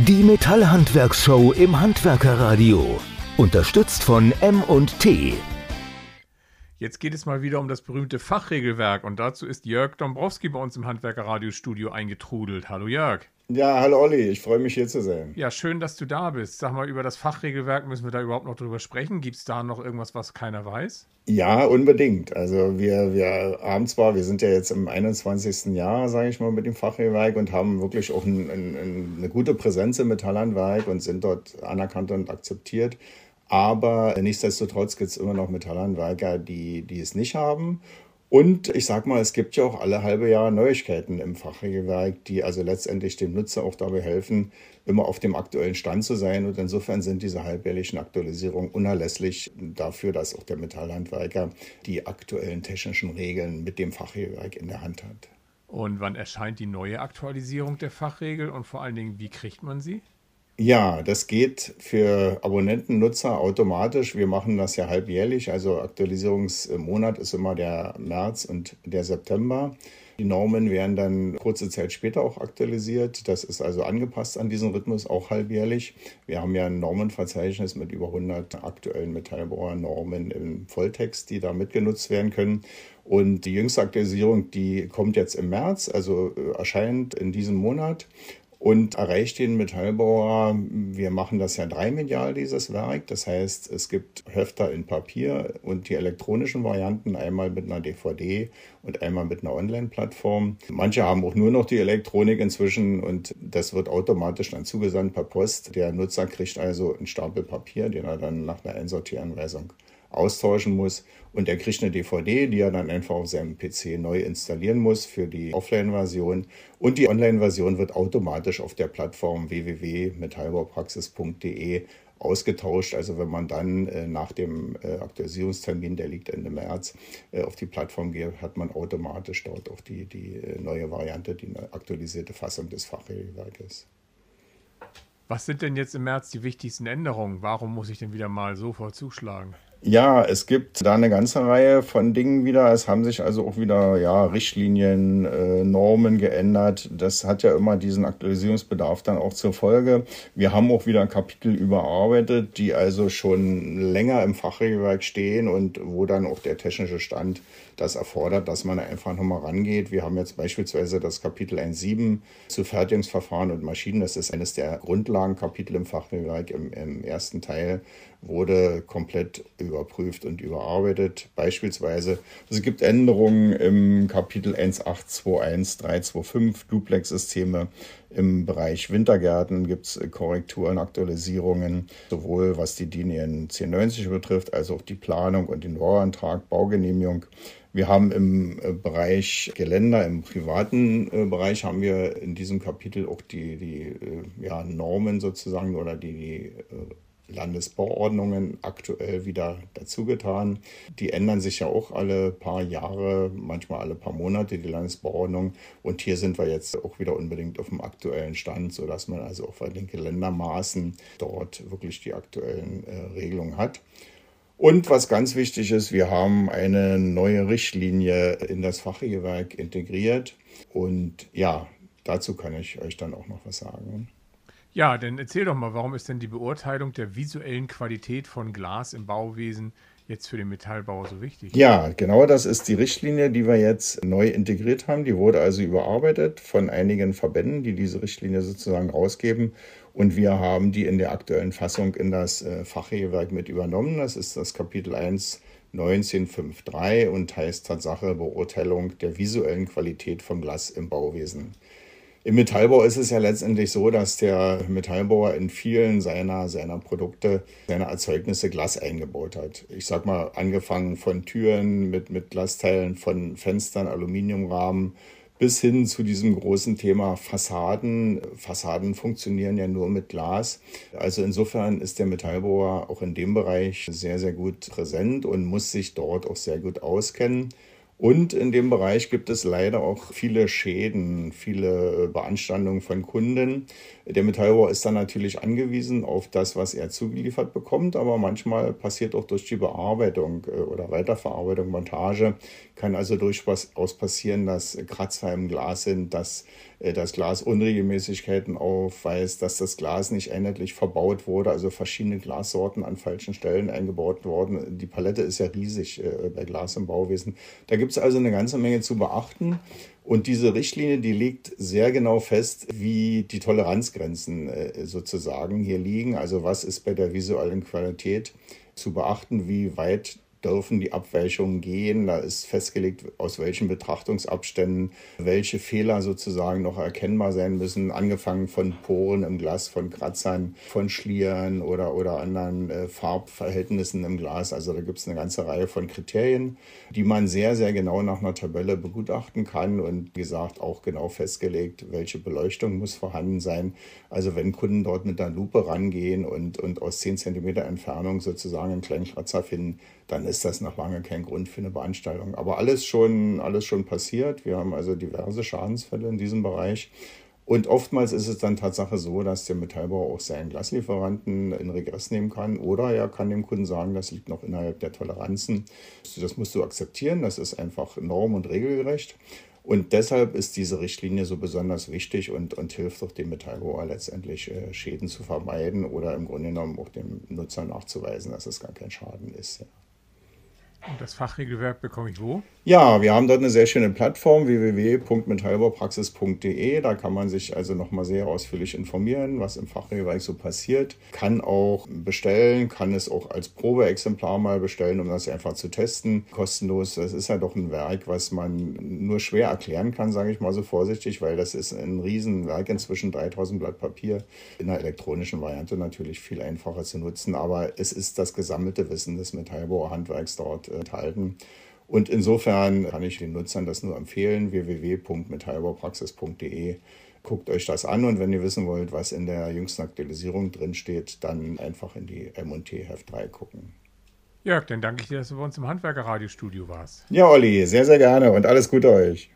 Die Metallhandwerkshow im Handwerkerradio. Unterstützt von M&T. Jetzt geht es mal wieder um das berühmte Fachregelwerk und dazu ist Jörg Dombrowski bei uns im Handwerkerradiostudio eingetrudelt. Hallo Jörg. Ja, hallo Olli, ich freue mich hier zu sein. Ja, schön, dass du da bist. Sag mal, über das Fachregelwerk müssen wir da überhaupt noch drüber sprechen. Gibt es da noch irgendwas, was keiner weiß? Ja, unbedingt. Also wir, wir haben zwar, wir sind ja jetzt im 21. Jahr, sage ich mal, mit dem Fachregelwerk und haben wirklich auch ein, ein, eine gute Präsenz im Metallhandwerk und sind dort anerkannt und akzeptiert. Aber nichtsdestotrotz gibt es immer noch Metallhandwerker, die, die es nicht haben. Und ich sag mal, es gibt ja auch alle halbe Jahre Neuigkeiten im Fachregelwerk, die also letztendlich dem Nutzer auch dabei helfen, immer auf dem aktuellen Stand zu sein. Und insofern sind diese halbjährlichen Aktualisierungen unerlässlich dafür, dass auch der Metallhandwerker die aktuellen technischen Regeln mit dem Fachregelwerk in der Hand hat. Und wann erscheint die neue Aktualisierung der Fachregel und vor allen Dingen, wie kriegt man sie? Ja, das geht für Abonnenten, Nutzer automatisch. Wir machen das ja halbjährlich. Also Aktualisierungsmonat ist immer der März und der September. Die Normen werden dann kurze Zeit später auch aktualisiert. Das ist also angepasst an diesen Rhythmus, auch halbjährlich. Wir haben ja ein Normenverzeichnis mit über 100 aktuellen Metallbauer-Normen im Volltext, die da mitgenutzt werden können. Und die jüngste Aktualisierung, die kommt jetzt im März, also äh, erscheint in diesem Monat und erreicht den Metallbauer. Wir machen das ja dreimedial, dieses Werk. Das heißt, es gibt Hefter in Papier und die elektronischen Varianten, einmal mit einer DVD und einmal mit einer Online-Plattform. Manche haben auch nur noch die Elektronik inzwischen und das wird automatisch dann zugesandt per Post. Der Nutzer kriegt also einen Stapel Papier, den er dann nach einer Einsortieranweisung austauschen muss. Und er kriegt eine DVD, die er dann einfach auf seinem PC neu installieren muss für die Offline-Version. Und die Online-Version wird automatisch auf der Plattform www.metallbaupraxis.de ausgetauscht. Also wenn man dann äh, nach dem äh, Aktualisierungstermin, der liegt Ende März, äh, auf die Plattform geht, hat man automatisch dort auch die, die äh, neue Variante, die aktualisierte Fassung des Fachregelwerkes. Was sind denn jetzt im März die wichtigsten Änderungen? Warum muss ich denn wieder mal sofort zuschlagen? Ja, es gibt da eine ganze Reihe von Dingen wieder. Es haben sich also auch wieder ja, Richtlinien, äh, Normen geändert. Das hat ja immer diesen Aktualisierungsbedarf dann auch zur Folge. Wir haben auch wieder Kapitel überarbeitet, die also schon länger im Fachregelwerk stehen und wo dann auch der technische Stand das erfordert, dass man einfach nochmal rangeht. Wir haben jetzt beispielsweise das Kapitel 1.7 zu Fertigungsverfahren und Maschinen. Das ist eines der Grundlagenkapitel im Fachregelwerk im, im ersten Teil wurde komplett überprüft und überarbeitet. Beispielsweise, es gibt Änderungen im Kapitel 1821325 Duplex-Systeme. Im Bereich Wintergärten gibt es Korrekturen, Aktualisierungen, sowohl was die DIN EN 1090 betrifft, als auch die Planung und den Bauantrag, Baugenehmigung. Wir haben im äh, Bereich Geländer, im privaten äh, Bereich, haben wir in diesem Kapitel auch die, die äh, ja, Normen sozusagen oder die, die Landesbauordnungen aktuell wieder dazugetan. Die ändern sich ja auch alle paar Jahre, manchmal alle paar Monate, die Landesbauordnung. Und hier sind wir jetzt auch wieder unbedingt auf dem aktuellen Stand, sodass man also auch bei den Geländermaßen dort wirklich die aktuellen äh, Regelungen hat. Und was ganz wichtig ist, wir haben eine neue Richtlinie in das Fachregelwerk integriert. Und ja, dazu kann ich euch dann auch noch was sagen. Ja, dann erzähl doch mal, warum ist denn die Beurteilung der visuellen Qualität von Glas im Bauwesen jetzt für den Metallbau so wichtig? Ja, genau das ist die Richtlinie, die wir jetzt neu integriert haben. Die wurde also überarbeitet von einigen Verbänden, die diese Richtlinie sozusagen rausgeben. Und wir haben die in der aktuellen Fassung in das äh, Fachregelwerk mit übernommen. Das ist das Kapitel 1 1953 und heißt Tatsache Beurteilung der visuellen Qualität von Glas im Bauwesen. Im Metallbau ist es ja letztendlich so, dass der Metallbauer in vielen seiner, seiner Produkte, seiner Erzeugnisse Glas eingebaut hat. Ich sag mal, angefangen von Türen mit, mit Glasteilen, von Fenstern, Aluminiumrahmen, bis hin zu diesem großen Thema Fassaden. Fassaden funktionieren ja nur mit Glas. Also insofern ist der Metallbauer auch in dem Bereich sehr, sehr gut präsent und muss sich dort auch sehr gut auskennen. Und in dem Bereich gibt es leider auch viele Schäden, viele äh, Beanstandungen von Kunden. Der Metallbauer ist dann natürlich angewiesen auf das, was er zugeliefert bekommt, aber manchmal passiert auch durch die Bearbeitung äh, oder Weiterverarbeitung, Montage, kann also durchaus passieren, dass Kratzer im Glas sind, dass äh, das Glas Unregelmäßigkeiten aufweist, dass das Glas nicht einheitlich verbaut wurde, also verschiedene Glassorten an falschen Stellen eingebaut wurden. Die Palette ist ja riesig bei Glas im Bauwesen. Da gibt gibt es also eine ganze Menge zu beachten. Und diese Richtlinie, die legt sehr genau fest, wie die Toleranzgrenzen äh, sozusagen hier liegen. Also was ist bei der visuellen Qualität zu beachten, wie weit dürfen die Abweichungen gehen. Da ist festgelegt, aus welchen Betrachtungsabständen welche Fehler sozusagen noch erkennbar sein müssen, angefangen von Poren im Glas, von Kratzern, von Schlieren oder, oder anderen äh, Farbverhältnissen im Glas. Also da gibt es eine ganze Reihe von Kriterien, die man sehr, sehr genau nach einer Tabelle begutachten kann und wie gesagt auch genau festgelegt, welche Beleuchtung muss vorhanden sein. Also wenn Kunden dort mit einer Lupe rangehen und, und aus 10 cm Entfernung sozusagen einen kleinen Kratzer finden, dann ist das noch lange kein Grund für eine Beanstandung. Aber alles schon, alles schon passiert. Wir haben also diverse Schadensfälle in diesem Bereich. Und oftmals ist es dann Tatsache so, dass der Metallbauer auch seinen Glaslieferanten in Regress nehmen kann oder er kann dem Kunden sagen, das liegt noch innerhalb der Toleranzen. Das musst du akzeptieren, das ist einfach norm- und regelgerecht. Und deshalb ist diese Richtlinie so besonders wichtig und, und hilft auch dem Metallbauer letztendlich äh, Schäden zu vermeiden oder im Grunde genommen auch dem Nutzer nachzuweisen, dass es gar kein Schaden ist. Ja. Und das Fachregelwerk bekomme ich wo? Ja, wir haben dort eine sehr schöne Plattform www.metallbaupraxis.de. Da kann man sich also nochmal sehr ausführlich informieren, was im Fachregelwerk so passiert. Kann auch bestellen, kann es auch als Probeexemplar mal bestellen, um das einfach zu testen. Kostenlos. Das ist ja doch ein Werk, was man nur schwer erklären kann, sage ich mal so vorsichtig, weil das ist ein Riesenwerk, inzwischen 3000 Blatt Papier. In der elektronischen Variante natürlich viel einfacher zu nutzen, aber es ist das gesammelte Wissen des Metallbauhandwerks dort enthalten. Und insofern kann ich den Nutzern das nur empfehlen, www.metallbaupraxis.de. Guckt euch das an und wenn ihr wissen wollt, was in der jüngsten Aktualisierung drinsteht, dann einfach in die M&T Heft 3 gucken. Jörg, dann danke ich dir, dass du bei uns im Handwerker-Radiostudio warst. Ja, Olli, sehr, sehr gerne und alles Gute euch.